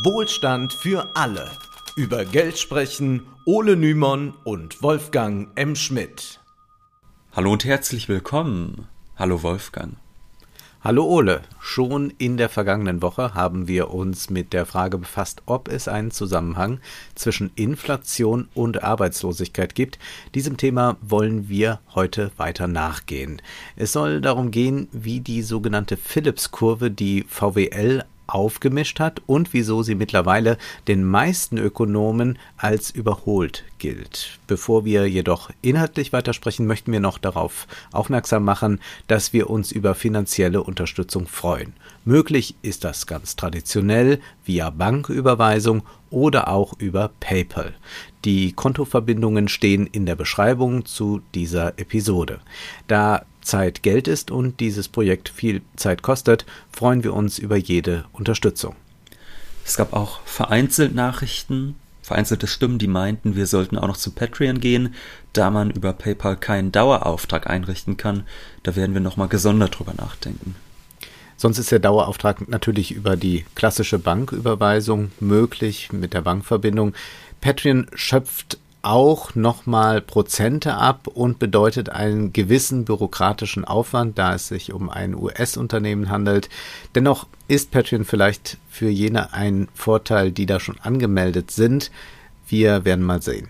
Wohlstand für alle. Über Geld sprechen Ole Nymon und Wolfgang M. Schmidt. Hallo und herzlich willkommen. Hallo Wolfgang. Hallo Ole, schon in der vergangenen Woche haben wir uns mit der Frage befasst, ob es einen Zusammenhang zwischen Inflation und Arbeitslosigkeit gibt. Diesem Thema wollen wir heute weiter nachgehen. Es soll darum gehen, wie die sogenannte Phillips-Kurve die VWL aufgemischt hat und wieso sie mittlerweile den meisten Ökonomen als überholt gilt. Bevor wir jedoch inhaltlich weitersprechen, möchten wir noch darauf aufmerksam machen, dass wir uns über finanzielle Unterstützung freuen. Möglich ist das ganz traditionell via Banküberweisung oder auch über PayPal. Die Kontoverbindungen stehen in der Beschreibung zu dieser Episode. Da Zeit Geld ist und dieses Projekt viel Zeit kostet, freuen wir uns über jede Unterstützung. Es gab auch vereinzelt Nachrichten, vereinzelte Stimmen, die meinten, wir sollten auch noch zu Patreon gehen, da man über PayPal keinen Dauerauftrag einrichten kann. Da werden wir nochmal gesondert drüber nachdenken. Sonst ist der Dauerauftrag natürlich über die klassische Banküberweisung möglich mit der Bankverbindung. Patreon schöpft auch nochmal Prozente ab und bedeutet einen gewissen bürokratischen Aufwand, da es sich um ein US-Unternehmen handelt. Dennoch ist Patreon vielleicht für jene ein Vorteil, die da schon angemeldet sind. Wir werden mal sehen.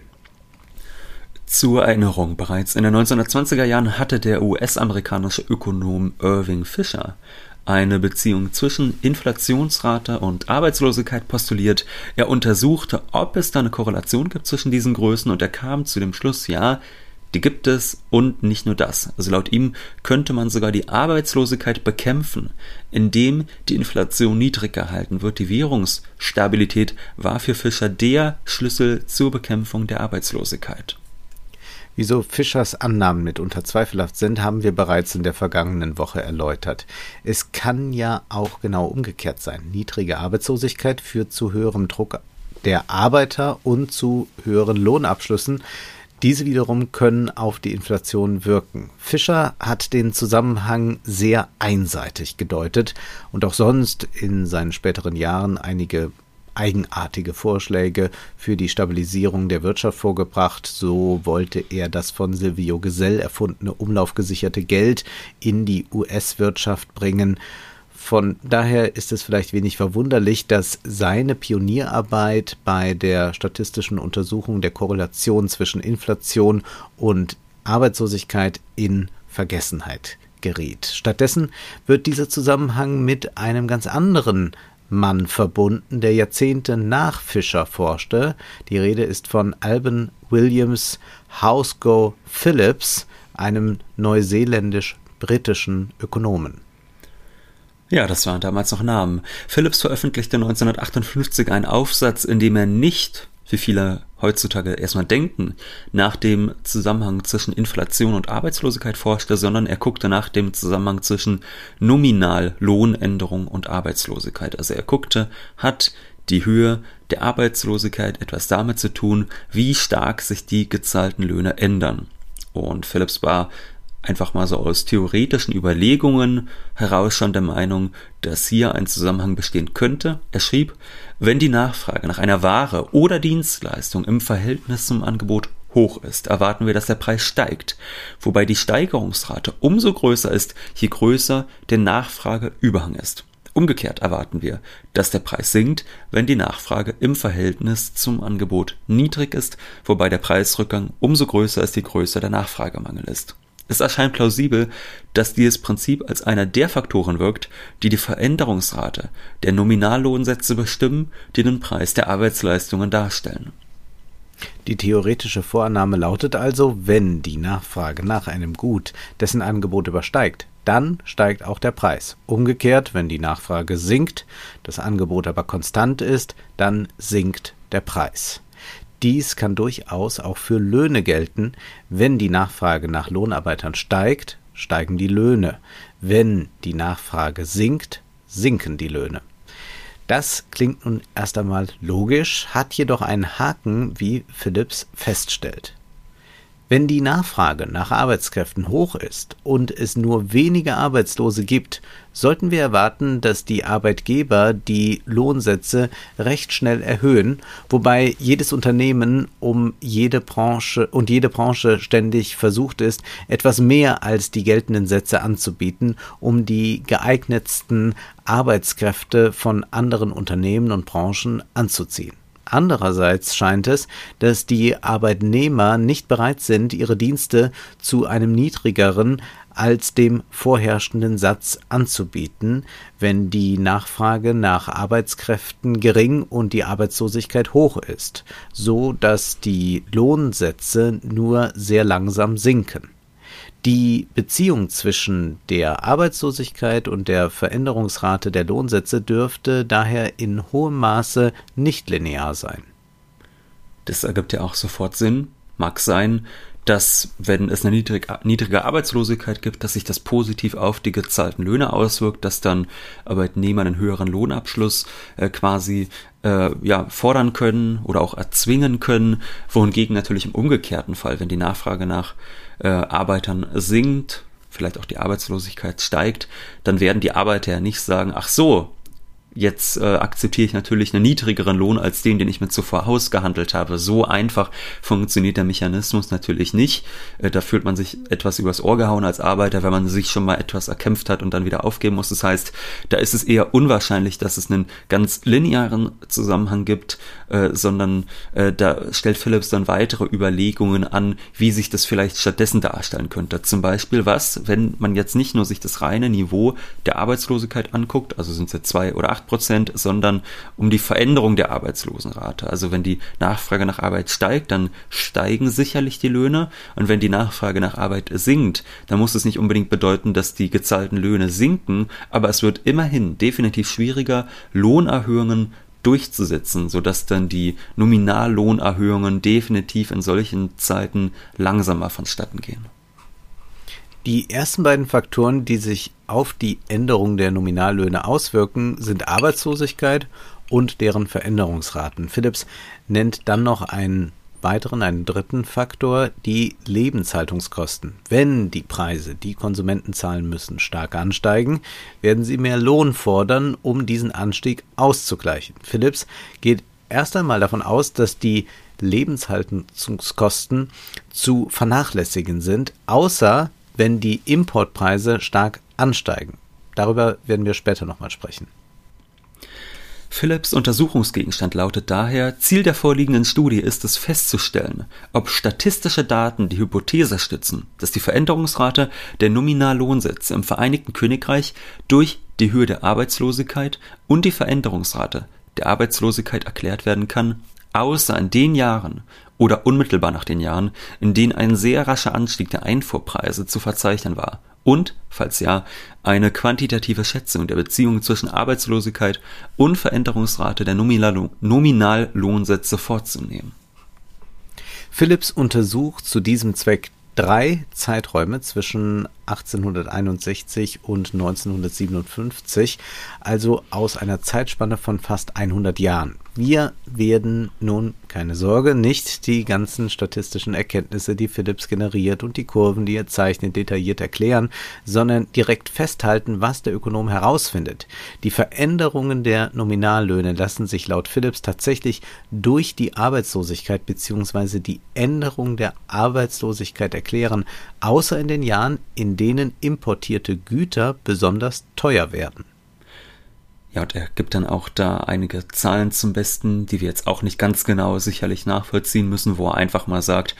Zur Erinnerung, bereits in den 1920er Jahren hatte der US-amerikanische Ökonom Irving Fisher eine Beziehung zwischen Inflationsrate und Arbeitslosigkeit postuliert. Er untersuchte, ob es da eine Korrelation gibt zwischen diesen Größen und er kam zu dem Schluss, ja, die gibt es und nicht nur das. Also laut ihm könnte man sogar die Arbeitslosigkeit bekämpfen, indem die Inflation niedrig gehalten wird. Die Währungsstabilität war für Fischer der Schlüssel zur Bekämpfung der Arbeitslosigkeit. Wieso Fischers Annahmen mitunter zweifelhaft sind, haben wir bereits in der vergangenen Woche erläutert. Es kann ja auch genau umgekehrt sein. Niedrige Arbeitslosigkeit führt zu höherem Druck der Arbeiter und zu höheren Lohnabschlüssen. Diese wiederum können auf die Inflation wirken. Fischer hat den Zusammenhang sehr einseitig gedeutet und auch sonst in seinen späteren Jahren einige eigenartige Vorschläge für die Stabilisierung der Wirtschaft vorgebracht. So wollte er das von Silvio Gesell erfundene umlaufgesicherte Geld in die US-Wirtschaft bringen. Von daher ist es vielleicht wenig verwunderlich, dass seine Pionierarbeit bei der statistischen Untersuchung der Korrelation zwischen Inflation und Arbeitslosigkeit in Vergessenheit geriet. Stattdessen wird dieser Zusammenhang mit einem ganz anderen Mann verbunden, der Jahrzehnte nach Fischer forschte. Die Rede ist von Alban Williams Housego Phillips, einem neuseeländisch-britischen Ökonomen. Ja, das waren damals noch Namen. Phillips veröffentlichte 1958 einen Aufsatz, in dem er nicht wie viele heutzutage erstmal denken, nach dem Zusammenhang zwischen Inflation und Arbeitslosigkeit forschte, sondern er guckte nach dem Zusammenhang zwischen Nominallohnänderung und Arbeitslosigkeit. Also er guckte, hat die Höhe der Arbeitslosigkeit etwas damit zu tun, wie stark sich die gezahlten Löhne ändern. Und Phillips war einfach mal so aus theoretischen Überlegungen heraus schon der Meinung, dass hier ein Zusammenhang bestehen könnte. Er schrieb, wenn die Nachfrage nach einer Ware oder Dienstleistung im Verhältnis zum Angebot hoch ist, erwarten wir, dass der Preis steigt, wobei die Steigerungsrate umso größer ist, je größer der Nachfrageüberhang ist. Umgekehrt erwarten wir, dass der Preis sinkt, wenn die Nachfrage im Verhältnis zum Angebot niedrig ist, wobei der Preisrückgang umso größer ist, je größer der Nachfragemangel ist. Es erscheint plausibel, dass dieses Prinzip als einer der Faktoren wirkt, die die Veränderungsrate der Nominallohnsätze bestimmen, die den Preis der Arbeitsleistungen darstellen. Die theoretische Vorannahme lautet also, wenn die Nachfrage nach einem Gut dessen Angebot übersteigt, dann steigt auch der Preis. Umgekehrt, wenn die Nachfrage sinkt, das Angebot aber konstant ist, dann sinkt der Preis. Dies kann durchaus auch für Löhne gelten. Wenn die Nachfrage nach Lohnarbeitern steigt, steigen die Löhne. Wenn die Nachfrage sinkt, sinken die Löhne. Das klingt nun erst einmal logisch, hat jedoch einen Haken, wie Phillips feststellt. Wenn die Nachfrage nach Arbeitskräften hoch ist und es nur wenige Arbeitslose gibt, sollten wir erwarten, dass die Arbeitgeber die Lohnsätze recht schnell erhöhen, wobei jedes Unternehmen um jede Branche und jede Branche ständig versucht ist, etwas mehr als die geltenden Sätze anzubieten, um die geeignetsten Arbeitskräfte von anderen Unternehmen und Branchen anzuziehen. Andererseits scheint es, dass die Arbeitnehmer nicht bereit sind, ihre Dienste zu einem niedrigeren als dem vorherrschenden Satz anzubieten, wenn die Nachfrage nach Arbeitskräften gering und die Arbeitslosigkeit hoch ist, so dass die Lohnsätze nur sehr langsam sinken. Die Beziehung zwischen der Arbeitslosigkeit und der Veränderungsrate der Lohnsätze dürfte daher in hohem Maße nicht linear sein. Das ergibt ja auch sofort Sinn. Mag sein, dass, wenn es eine niedrige, niedrige Arbeitslosigkeit gibt, dass sich das positiv auf die gezahlten Löhne auswirkt, dass dann Arbeitnehmer einen höheren Lohnabschluss äh, quasi äh, ja, fordern können oder auch erzwingen können, wohingegen natürlich im umgekehrten Fall, wenn die Nachfrage nach äh, Arbeitern sinkt, vielleicht auch die Arbeitslosigkeit steigt, dann werden die Arbeiter ja nicht sagen, ach so, Jetzt äh, akzeptiere ich natürlich einen niedrigeren Lohn als den, den ich mir zuvor ausgehandelt habe. So einfach funktioniert der Mechanismus natürlich nicht. Äh, da fühlt man sich etwas übers Ohr gehauen als Arbeiter, wenn man sich schon mal etwas erkämpft hat und dann wieder aufgeben muss. Das heißt, da ist es eher unwahrscheinlich, dass es einen ganz linearen Zusammenhang gibt, äh, sondern äh, da stellt Philips dann weitere Überlegungen an, wie sich das vielleicht stattdessen darstellen könnte. Zum Beispiel was, wenn man jetzt nicht nur sich das reine Niveau der Arbeitslosigkeit anguckt, also sind es jetzt zwei oder acht 8 Prozent, sondern um die Veränderung der Arbeitslosenrate. Also wenn die Nachfrage nach Arbeit steigt, dann steigen sicherlich die Löhne. Und wenn die Nachfrage nach Arbeit sinkt, dann muss es nicht unbedingt bedeuten, dass die gezahlten Löhne sinken, aber es wird immerhin definitiv schwieriger, Lohnerhöhungen durchzusetzen, sodass dann die Nominallohnerhöhungen definitiv in solchen Zeiten langsamer vonstatten gehen. Die ersten beiden Faktoren, die sich auf die Änderung der Nominallöhne auswirken, sind Arbeitslosigkeit und deren Veränderungsraten. Philips nennt dann noch einen weiteren, einen dritten Faktor, die Lebenshaltungskosten. Wenn die Preise, die Konsumenten zahlen müssen, stark ansteigen, werden sie mehr Lohn fordern, um diesen Anstieg auszugleichen. Philips geht erst einmal davon aus, dass die Lebenshaltungskosten zu vernachlässigen sind, außer wenn die Importpreise stark ansteigen. Darüber werden wir später nochmal sprechen. Philips Untersuchungsgegenstand lautet daher, Ziel der vorliegenden Studie ist es festzustellen, ob statistische Daten die Hypothese stützen, dass die Veränderungsrate der Nominallohnsätze im Vereinigten Königreich durch die Höhe der Arbeitslosigkeit und die Veränderungsrate der Arbeitslosigkeit erklärt werden kann, außer in den Jahren, oder unmittelbar nach den Jahren, in denen ein sehr rascher Anstieg der Einfuhrpreise zu verzeichnen war und, falls ja, eine quantitative Schätzung der Beziehung zwischen Arbeitslosigkeit und Veränderungsrate der Nominallohnsätze vorzunehmen. Philips untersucht zu diesem Zweck drei Zeiträume zwischen 1861 und 1957, also aus einer Zeitspanne von fast 100 Jahren. Wir werden nun, keine Sorge, nicht die ganzen statistischen Erkenntnisse, die Philips generiert und die Kurven, die er zeichnet, detailliert erklären, sondern direkt festhalten, was der Ökonom herausfindet. Die Veränderungen der Nominallöhne lassen sich laut Philips tatsächlich durch die Arbeitslosigkeit bzw. die Änderung der Arbeitslosigkeit erklären, außer in den Jahren, in denen importierte Güter besonders teuer werden. Ja, und er gibt dann auch da einige Zahlen zum Besten, die wir jetzt auch nicht ganz genau sicherlich nachvollziehen müssen, wo er einfach mal sagt,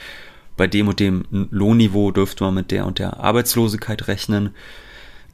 bei dem und dem Lohnniveau dürfte man mit der und der Arbeitslosigkeit rechnen.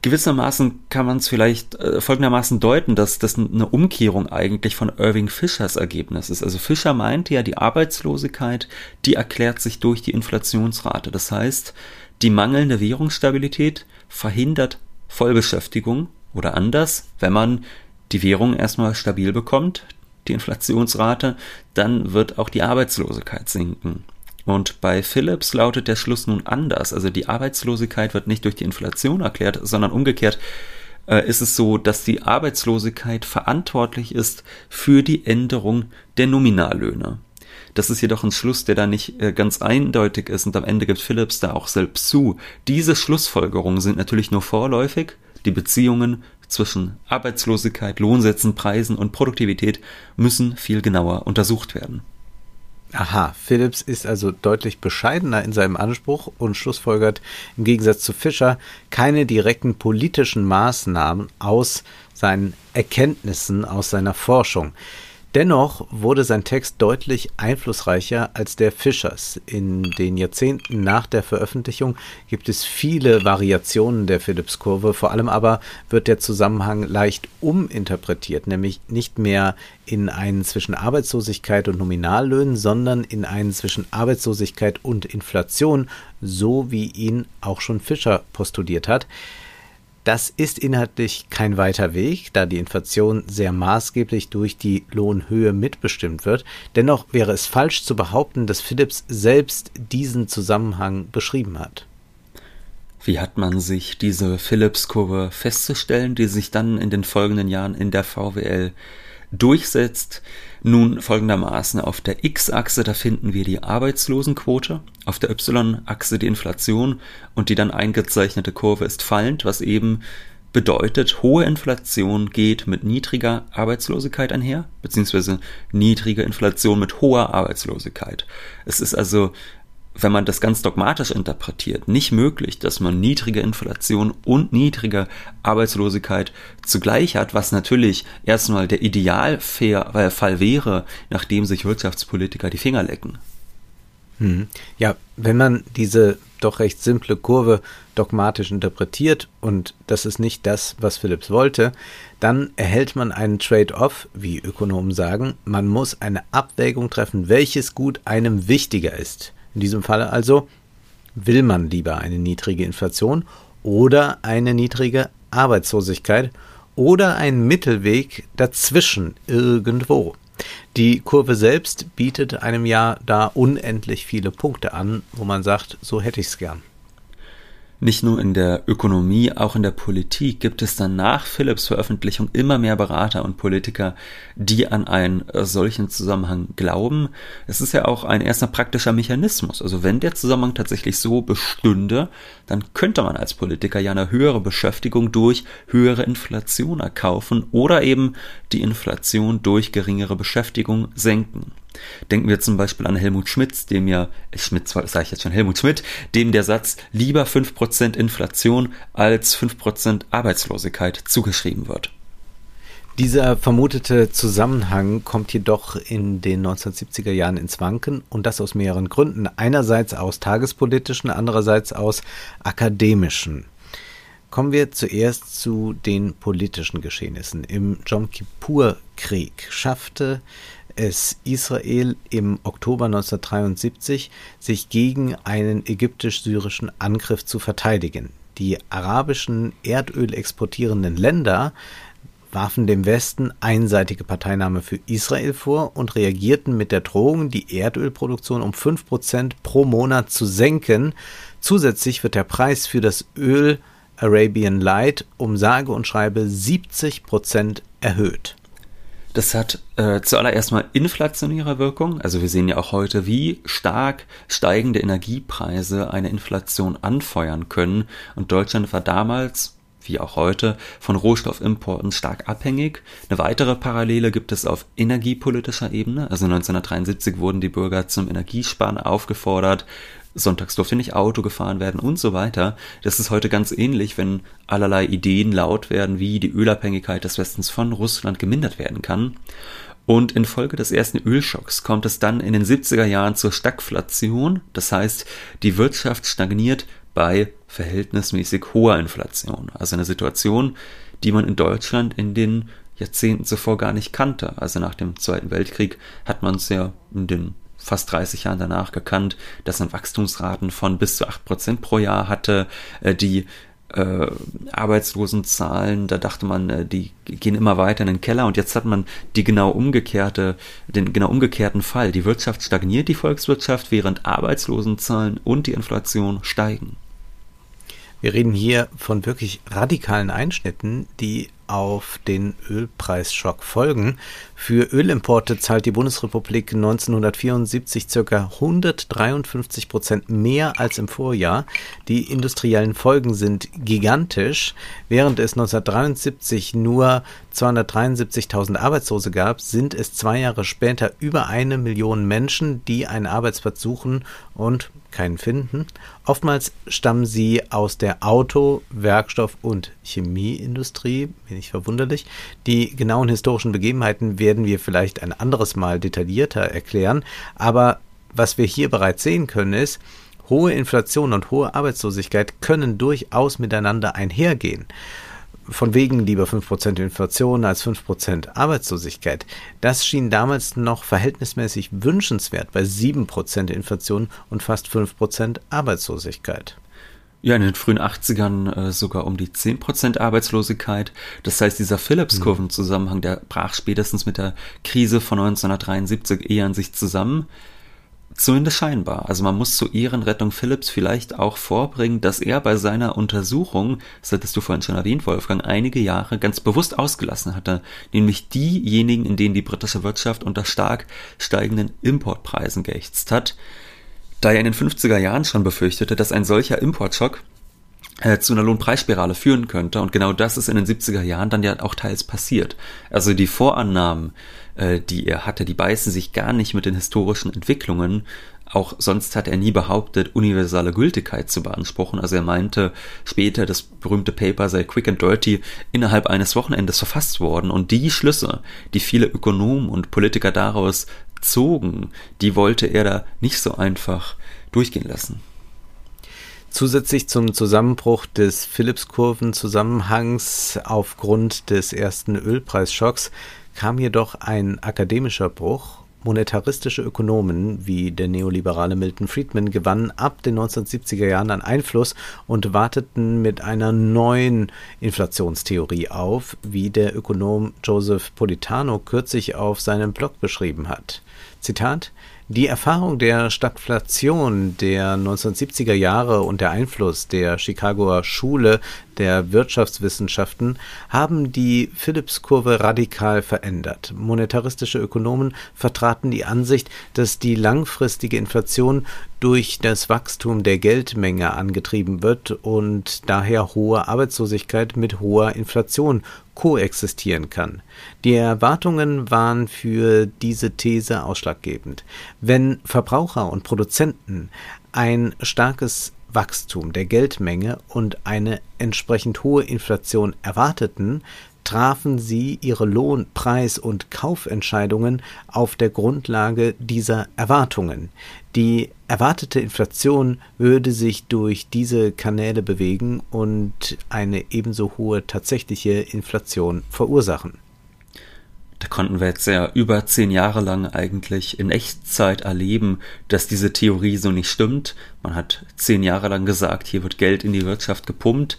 Gewissermaßen kann man es vielleicht äh, folgendermaßen deuten, dass das eine Umkehrung eigentlich von Irving Fischers Ergebnis ist. Also Fischer meinte ja, die Arbeitslosigkeit, die erklärt sich durch die Inflationsrate. Das heißt, die mangelnde Währungsstabilität verhindert Vollbeschäftigung oder anders, wenn man die Währung erstmal stabil bekommt, die Inflationsrate, dann wird auch die Arbeitslosigkeit sinken. Und bei Philips lautet der Schluss nun anders. Also die Arbeitslosigkeit wird nicht durch die Inflation erklärt, sondern umgekehrt äh, ist es so, dass die Arbeitslosigkeit verantwortlich ist für die Änderung der Nominallöhne. Das ist jedoch ein Schluss, der da nicht äh, ganz eindeutig ist und am Ende gibt Phillips da auch selbst zu. Diese Schlussfolgerungen sind natürlich nur vorläufig. Die Beziehungen zwischen Arbeitslosigkeit, Lohnsätzen, Preisen und Produktivität müssen viel genauer untersucht werden. Aha, Phillips ist also deutlich bescheidener in seinem Anspruch und schlussfolgert im Gegensatz zu Fischer keine direkten politischen Maßnahmen aus seinen Erkenntnissen aus seiner Forschung. Dennoch wurde sein Text deutlich einflussreicher als der Fischers. In den Jahrzehnten nach der Veröffentlichung gibt es viele Variationen der Phillips-Kurve, vor allem aber wird der Zusammenhang leicht uminterpretiert, nämlich nicht mehr in einen zwischen Arbeitslosigkeit und Nominallöhnen, sondern in einen zwischen Arbeitslosigkeit und Inflation, so wie ihn auch schon Fischer postuliert hat. Das ist inhaltlich kein weiter Weg, da die Inflation sehr maßgeblich durch die Lohnhöhe mitbestimmt wird. Dennoch wäre es falsch zu behaupten, dass Phillips selbst diesen Zusammenhang beschrieben hat. Wie hat man sich diese Phillips-Kurve festzustellen, die sich dann in den folgenden Jahren in der VWL durchsetzt? Nun folgendermaßen auf der X-Achse, da finden wir die Arbeitslosenquote, auf der Y-Achse die Inflation und die dann eingezeichnete Kurve ist fallend, was eben bedeutet, hohe Inflation geht mit niedriger Arbeitslosigkeit einher, beziehungsweise niedrige Inflation mit hoher Arbeitslosigkeit. Es ist also wenn man das ganz dogmatisch interpretiert, nicht möglich, dass man niedrige Inflation und niedrige Arbeitslosigkeit zugleich hat, was natürlich erstmal der Idealfall wäre, nachdem sich Wirtschaftspolitiker die Finger lecken. Hm. Ja, wenn man diese doch recht simple Kurve dogmatisch interpretiert, und das ist nicht das, was Phillips wollte, dann erhält man einen Trade-off, wie Ökonomen sagen. Man muss eine Abwägung treffen, welches Gut einem wichtiger ist. In diesem Falle also will man lieber eine niedrige Inflation oder eine niedrige Arbeitslosigkeit oder einen Mittelweg dazwischen irgendwo. Die Kurve selbst bietet einem ja da unendlich viele Punkte an, wo man sagt, so hätte ich es gern. Nicht nur in der Ökonomie, auch in der Politik gibt es dann nach Philipps Veröffentlichung immer mehr Berater und Politiker, die an einen solchen Zusammenhang glauben. Es ist ja auch ein erster praktischer Mechanismus. Also wenn der Zusammenhang tatsächlich so bestünde, dann könnte man als Politiker ja eine höhere Beschäftigung durch höhere Inflation erkaufen oder eben die Inflation durch geringere Beschäftigung senken. Denken wir zum Beispiel an Helmut Schmidt, dem ja, Schmidt sage ich jetzt schon, Helmut Schmidt, dem der Satz lieber 5% Inflation als 5% Arbeitslosigkeit zugeschrieben wird. Dieser vermutete Zusammenhang kommt jedoch in den 1970er Jahren ins Wanken und das aus mehreren Gründen. Einerseits aus tagespolitischen, andererseits aus akademischen. Kommen wir zuerst zu den politischen Geschehnissen. Im Jom Kippur-Krieg schaffte es Israel im Oktober 1973, sich gegen einen ägyptisch-syrischen Angriff zu verteidigen. Die arabischen Erdöl exportierenden Länder warfen dem Westen einseitige Parteinahme für Israel vor und reagierten mit der Drohung, die Erdölproduktion um 5% pro Monat zu senken. Zusätzlich wird der Preis für das Öl Arabian Light um sage und schreibe 70% erhöht. Das hat äh, zuallererst mal inflationäre Wirkung. Also wir sehen ja auch heute, wie stark steigende Energiepreise eine Inflation anfeuern können. Und Deutschland war damals, wie auch heute, von Rohstoffimporten stark abhängig. Eine weitere Parallele gibt es auf energiepolitischer Ebene. Also 1973 wurden die Bürger zum Energiesparen aufgefordert. Sonntags durfte nicht Auto gefahren werden und so weiter. Das ist heute ganz ähnlich, wenn allerlei Ideen laut werden, wie die Ölabhängigkeit des Westens von Russland gemindert werden kann. Und infolge des ersten Ölschocks kommt es dann in den 70er Jahren zur Stagflation, das heißt, die Wirtschaft stagniert bei verhältnismäßig hoher Inflation. Also eine Situation, die man in Deutschland in den Jahrzehnten zuvor gar nicht kannte. Also nach dem Zweiten Weltkrieg hat man es ja in den fast 30 Jahren danach gekannt, dass man Wachstumsraten von bis zu 8% pro Jahr hatte, äh, die äh, Arbeitslosenzahlen, da dachte man, äh, die gehen immer weiter in den Keller und jetzt hat man die genau umgekehrte, den genau umgekehrten Fall. Die Wirtschaft stagniert, die Volkswirtschaft, während Arbeitslosenzahlen und die Inflation steigen. Wir reden hier von wirklich radikalen Einschnitten, die auf den Ölpreisschock folgen. Für Ölimporte zahlt die Bundesrepublik 1974 ca. 153 Prozent mehr als im Vorjahr. Die industriellen Folgen sind gigantisch. Während es 1973 nur 273.000 Arbeitslose gab, sind es zwei Jahre später über eine Million Menschen, die einen Arbeitsplatz suchen und keinen finden. Oftmals stammen sie aus der Auto-, Werkstoff- und Chemieindustrie, wenig verwunderlich. Die genauen historischen Begebenheiten werden wir vielleicht ein anderes Mal detaillierter erklären, aber was wir hier bereits sehen können ist, hohe Inflation und hohe Arbeitslosigkeit können durchaus miteinander einhergehen von wegen lieber 5% Inflation als 5% Arbeitslosigkeit. Das schien damals noch verhältnismäßig wünschenswert bei 7% Inflation und fast 5% Arbeitslosigkeit. Ja, in den frühen 80ern äh, sogar um die 10% Arbeitslosigkeit. Das heißt, dieser Phillips-Kurven-Zusammenhang, der brach spätestens mit der Krise von 1973 eher an sich zusammen. Zumindest scheinbar. Also man muss zur Ehrenrettung Philips vielleicht auch vorbringen, dass er bei seiner Untersuchung, das hattest du vorhin schon erwähnt, Wolfgang, einige Jahre ganz bewusst ausgelassen hatte, nämlich diejenigen, in denen die britische Wirtschaft unter stark steigenden Importpreisen geächtzt hat, da er in den 50er Jahren schon befürchtete, dass ein solcher Importschock äh, zu einer Lohnpreisspirale führen könnte. Und genau das ist in den 70er Jahren dann ja auch teils passiert. Also die Vorannahmen, äh, die er hatte, die beißen sich gar nicht mit den historischen Entwicklungen. Auch sonst hat er nie behauptet, universale Gültigkeit zu beanspruchen. Also er meinte später, das berühmte Paper sei quick and dirty innerhalb eines Wochenendes verfasst worden. Und die Schlüsse, die viele Ökonomen und Politiker daraus zogen, die wollte er da nicht so einfach durchgehen lassen. Zusätzlich zum Zusammenbruch des Phillips-Kurven-Zusammenhangs aufgrund des ersten Ölpreisschocks kam jedoch ein akademischer Bruch. Monetaristische Ökonomen wie der neoliberale Milton Friedman gewannen ab den 1970er Jahren an Einfluss und warteten mit einer neuen Inflationstheorie auf, wie der Ökonom Joseph Politano kürzlich auf seinem Blog beschrieben hat. Zitat die Erfahrung der Stagflation der 1970er Jahre und der Einfluss der Chicagoer Schule der Wirtschaftswissenschaften haben die Phillips-Kurve radikal verändert. Monetaristische Ökonomen vertraten die Ansicht, dass die langfristige Inflation durch das Wachstum der Geldmenge angetrieben wird und daher hohe Arbeitslosigkeit mit hoher Inflation koexistieren kann. Die Erwartungen waren für diese These ausschlaggebend. Wenn Verbraucher und Produzenten ein starkes Wachstum der Geldmenge und eine entsprechend hohe Inflation erwarteten, trafen sie ihre Lohn-, Preis- und Kaufentscheidungen auf der Grundlage dieser Erwartungen. Die erwartete Inflation würde sich durch diese Kanäle bewegen und eine ebenso hohe tatsächliche Inflation verursachen. Da konnten wir jetzt ja über zehn Jahre lang eigentlich in Echtzeit erleben, dass diese Theorie so nicht stimmt. Man hat zehn Jahre lang gesagt, hier wird Geld in die Wirtschaft gepumpt.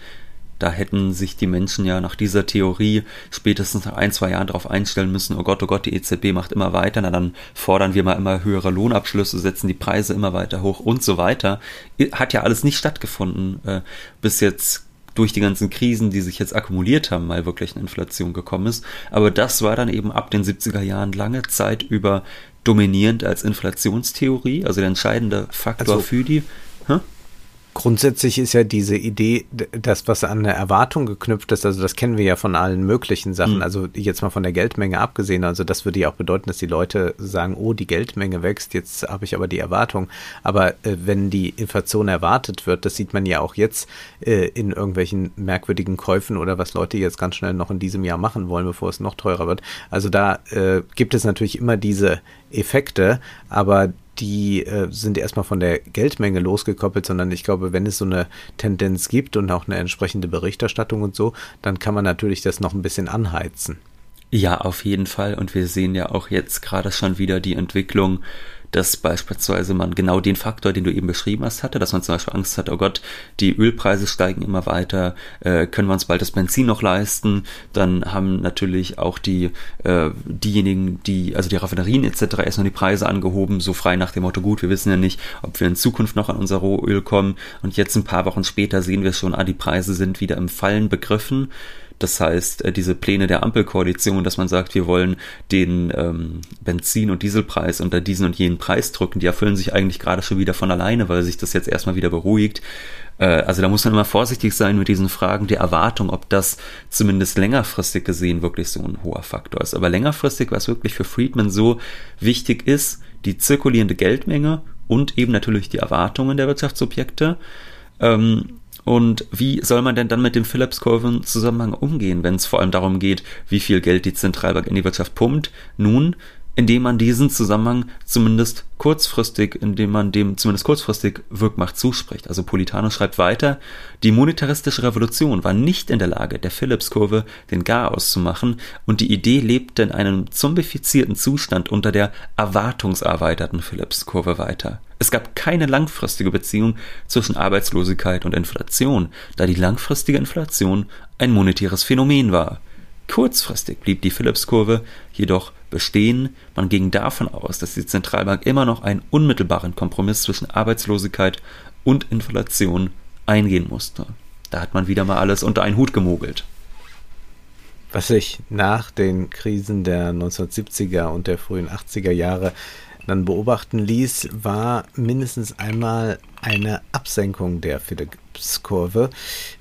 Da hätten sich die Menschen ja nach dieser Theorie spätestens nach ein, zwei Jahren darauf einstellen müssen, oh Gott, oh Gott, die EZB macht immer weiter, na dann fordern wir mal immer höhere Lohnabschlüsse, setzen die Preise immer weiter hoch und so weiter. Hat ja alles nicht stattgefunden. Äh, bis jetzt durch die ganzen Krisen, die sich jetzt akkumuliert haben, mal wirklich eine Inflation gekommen ist. Aber das war dann eben ab den 70er Jahren lange Zeit über dominierend als Inflationstheorie, also der entscheidende Faktor also, für die. Hä? Grundsätzlich ist ja diese Idee, das, was an eine Erwartung geknüpft ist, also das kennen wir ja von allen möglichen Sachen, mhm. also jetzt mal von der Geldmenge abgesehen, also das würde ja auch bedeuten, dass die Leute sagen, oh, die Geldmenge wächst, jetzt habe ich aber die Erwartung. Aber äh, wenn die Inflation erwartet wird, das sieht man ja auch jetzt äh, in irgendwelchen merkwürdigen Käufen oder was Leute jetzt ganz schnell noch in diesem Jahr machen wollen, bevor es noch teurer wird. Also da äh, gibt es natürlich immer diese Effekte, aber die äh, sind erstmal von der Geldmenge losgekoppelt, sondern ich glaube, wenn es so eine Tendenz gibt und auch eine entsprechende Berichterstattung und so, dann kann man natürlich das noch ein bisschen anheizen. Ja, auf jeden Fall. Und wir sehen ja auch jetzt gerade schon wieder die Entwicklung dass beispielsweise man genau den Faktor, den du eben beschrieben hast, hatte, dass man zum Beispiel Angst hat, oh Gott, die Ölpreise steigen immer weiter, äh, können wir uns bald das Benzin noch leisten, dann haben natürlich auch die äh, diejenigen, die, also die Raffinerien etc. erstmal die Preise angehoben, so frei nach dem Motto, gut, wir wissen ja nicht, ob wir in Zukunft noch an unser Rohöl kommen und jetzt ein paar Wochen später sehen wir schon, ah, die Preise sind wieder im Fallen begriffen Das heißt, äh, diese Pläne der Ampelkoalition, dass man sagt, wir wollen den ähm, Benzin- und Dieselpreis unter diesen und jenen Preis drücken, die erfüllen sich eigentlich gerade schon wieder von alleine, weil sich das jetzt erstmal wieder beruhigt. Äh, also da muss man immer vorsichtig sein mit diesen Fragen der Erwartung, ob das zumindest längerfristig gesehen wirklich so ein hoher Faktor ist. Aber längerfristig, was wirklich für Friedman so wichtig ist, die zirkulierende Geldmenge und eben natürlich die Erwartungen der Wirtschaftsobjekte. Ähm, und wie soll man denn dann mit dem Phillips-Kurven-Zusammenhang umgehen, wenn es vor allem darum geht, wie viel Geld die Zentralbank in die Wirtschaft pumpt? Nun, indem man diesen Zusammenhang zumindest kurzfristig, indem man dem zumindest kurzfristig Wirkmacht zuspricht. Also Politano schreibt weiter, die monetaristische Revolution war nicht in der Lage, der Phillips-Kurve den Garaus zu machen und die Idee lebte in einem zombifizierten Zustand unter der erwartungserweiterten Phillips-Kurve weiter. Es gab keine langfristige Beziehung zwischen Arbeitslosigkeit und Inflation, da die langfristige Inflation ein monetäres Phänomen war. Kurzfristig blieb die Phillips-Kurve jedoch bestehen. Man ging davon aus, dass die Zentralbank immer noch einen unmittelbaren Kompromiss zwischen Arbeitslosigkeit und Inflation eingehen musste. Da hat man wieder mal alles unter einen Hut gemogelt. Was sich nach den Krisen der 1970er und der frühen 80er Jahre dann beobachten ließ, war mindestens einmal eine Absenkung der Phillips-Kurve.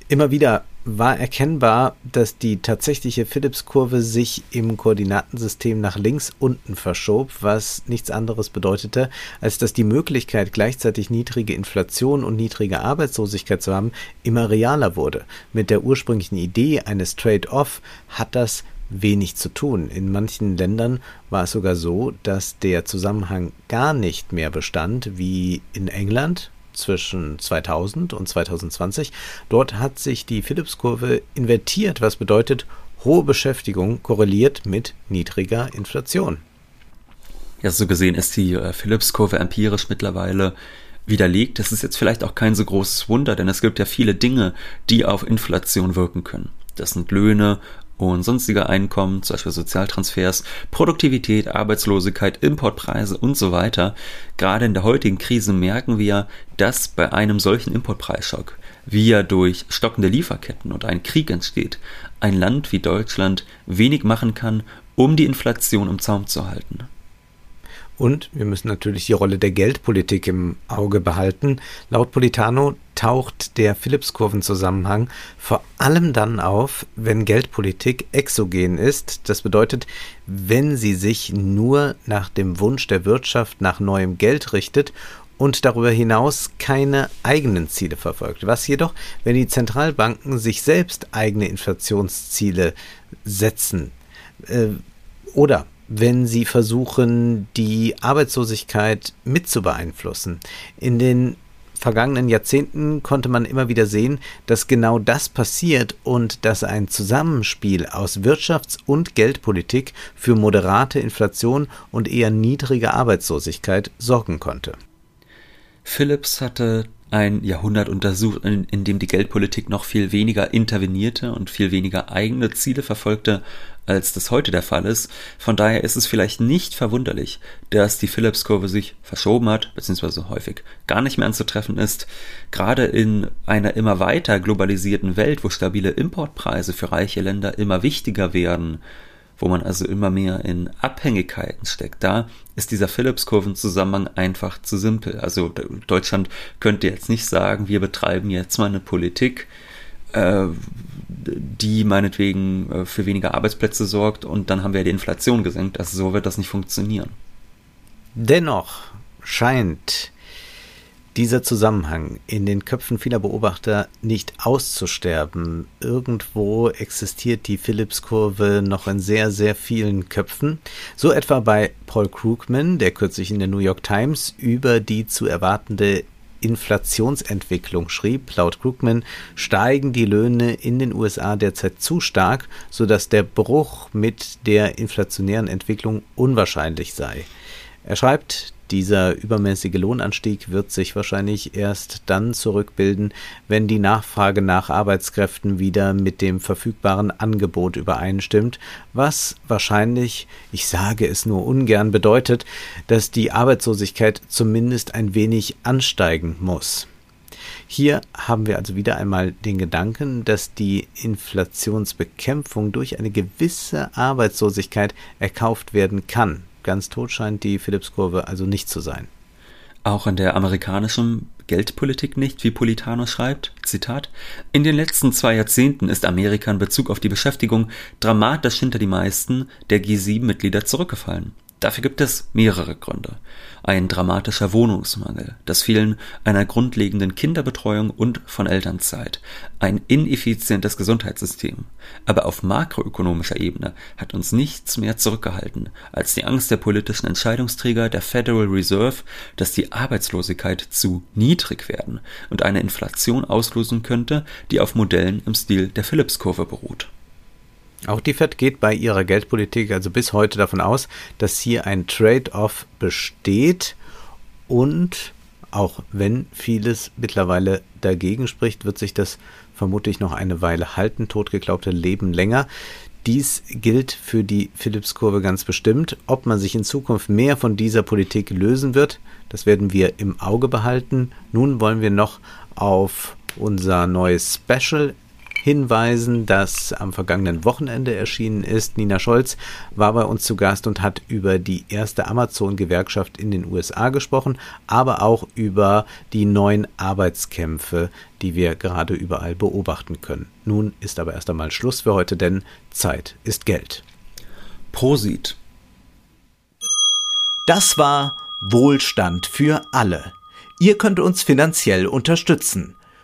Immer wieder war erkennbar, dass die tatsächliche Phillips-Kurve sich im Koordinatensystem nach links unten verschob, was nichts anderes bedeutete, als dass die Möglichkeit, gleichzeitig niedrige Inflation und niedrige Arbeitslosigkeit zu haben, immer realer wurde. Mit der ursprünglichen Idee eines Trade-off hat das wenig zu tun. In manchen Ländern war es sogar so, dass der Zusammenhang gar nicht mehr bestand, wie in England zwischen 2000 und 2020. Dort hat sich die Phillips-Kurve invertiert, was bedeutet, hohe Beschäftigung korreliert mit niedriger Inflation. Ja, so gesehen ist die äh, Phillips-Kurve empirisch mittlerweile widerlegt. Das ist jetzt vielleicht auch kein so großes Wunder, denn es gibt ja viele Dinge, die auf Inflation wirken können. Das sind Löhne, und sonstige Einkommen, zum Beispiel Sozialtransfers, Produktivität, Arbeitslosigkeit, Importpreise und so weiter. Gerade in der heutigen Krise merken wir, dass bei einem solchen Importpreisschock, wie er durch stockende Lieferketten und einen Krieg entsteht, ein Land wie Deutschland wenig machen kann, um die Inflation im Zaum zu halten. Und wir müssen natürlich die Rolle der Geldpolitik im Auge behalten. Laut Politano taucht der Phillips-Kurven-Zusammenhang vor allem dann auf, wenn Geldpolitik exogen ist. Das bedeutet, wenn sie sich nur nach dem Wunsch der Wirtschaft nach neuem Geld richtet und darüber hinaus keine eigenen Ziele verfolgt. Was jedoch, wenn die Zentralbanken sich selbst eigene Inflationsziele setzen äh, oder wenn sie versuchen, die Arbeitslosigkeit mit zu beeinflussen. In den vergangenen Jahrzehnten konnte man immer wieder sehen, dass genau das passiert und dass ein Zusammenspiel aus Wirtschafts- und Geldpolitik für moderate Inflation und eher niedrige Arbeitslosigkeit sorgen konnte. Phillips hatte ein Jahrhundert untersucht, in, in, dem die Geldpolitik noch viel weniger intervenierte und viel weniger eigene Ziele verfolgte, als das heute der Fall ist. Von daher ist es vielleicht nicht verwunderlich, dass die Phillips-Kurve sich verschoben hat, beziehungsweise häufig gar nicht mehr anzutreffen ist. Gerade in einer immer weiter globalisierten Welt, wo stabile Importpreise für reiche Länder immer wichtiger werden, wo man also immer mehr in Abhängigkeiten steckt. Da ist dieser Phillips-Kurven-Zusammenhang einfach zu simpel. Also Deutschland könnte jetzt nicht sagen, wir betreiben jetzt mal eine Politik, äh, die meinetwegen äh, für weniger Arbeitsplätze sorgt und dann haben wir die Inflation gesenkt. Also so wird das nicht funktionieren. Dennoch scheint dieser Zusammenhang in den Köpfen vieler Beobachter nicht auszusterben. Irgendwo existiert die Phillips-Kurve noch in sehr, sehr vielen Köpfen. So etwa bei Paul Krugman, der kürzlich in der New York Times über die zu erwartende Inflationsentwicklung schrieb. Laut Krugman steigen die Löhne in den USA derzeit zu stark, sodass der Bruch mit der inflationären Entwicklung unwahrscheinlich sei. Er schreibt, dieser übermäßige Lohnanstieg wird sich wahrscheinlich erst dann zurückbilden, wenn die Nachfrage nach Arbeitskräften wieder mit dem verfügbaren Angebot übereinstimmt, was wahrscheinlich, ich sage es nur ungern, bedeutet, dass die Arbeitslosigkeit zumindest ein wenig ansteigen muss. Hier haben wir also wieder einmal den Gedanken, dass die Inflationsbekämpfung durch eine gewisse Arbeitslosigkeit erkauft werden kann. Ganz tot scheint die Phillips-Kurve also nicht zu sein. Auch in der amerikanischen Geldpolitik nicht, wie Politano schreibt, Zitat, in den letzten zwei Jahrzehnten ist Amerika in Bezug auf die Beschäftigung dramatisch hinter die meisten der G7-Mitglieder zurückgefallen. Dafür gibt es mehrere Gründe. Ein dramatischer Wohnungsmangel, das Fehlen einer grundlegenden Kinderbetreuung und von Elternzeit, ein ineffizientes Gesundheitssystem. Aber auf makroökonomischer Ebene hat uns nichts mehr zurückgehalten als die Angst der politischen Entscheidungsträger der Federal Reserve, dass die Arbeitslosigkeit zu niedrig werden und eine Inflation auslösen könnte, die auf Modellen im Stil der Phillips-Kurve beruht. Auch die Fed geht bei ihrer Geldpolitik also bis heute davon aus, dass hier ein Trade-off besteht und auch wenn vieles mittlerweile dagegen spricht, wird sich das vermutlich noch eine Weile halten. Totgeglaubte leben länger. Dies gilt für die Phillips-Kurve ganz bestimmt. Ob man sich in Zukunft mehr von dieser Politik lösen wird, das werden wir im Auge behalten. Nun wollen wir noch auf unser neues Special hinweisen, das am vergangenen Wochenende erschienen ist. Nina Scholz war bei uns zu Gast und hat über die erste Amazon-Gewerkschaft in den USA gesprochen, aber auch über die neuen Arbeitskämpfe, die wir gerade überall beobachten können. Nun ist aber erst einmal Schluss für heute, denn Zeit ist Geld. Prosit. Das war Wohlstand für alle. Ihr könnt uns finanziell unterstützen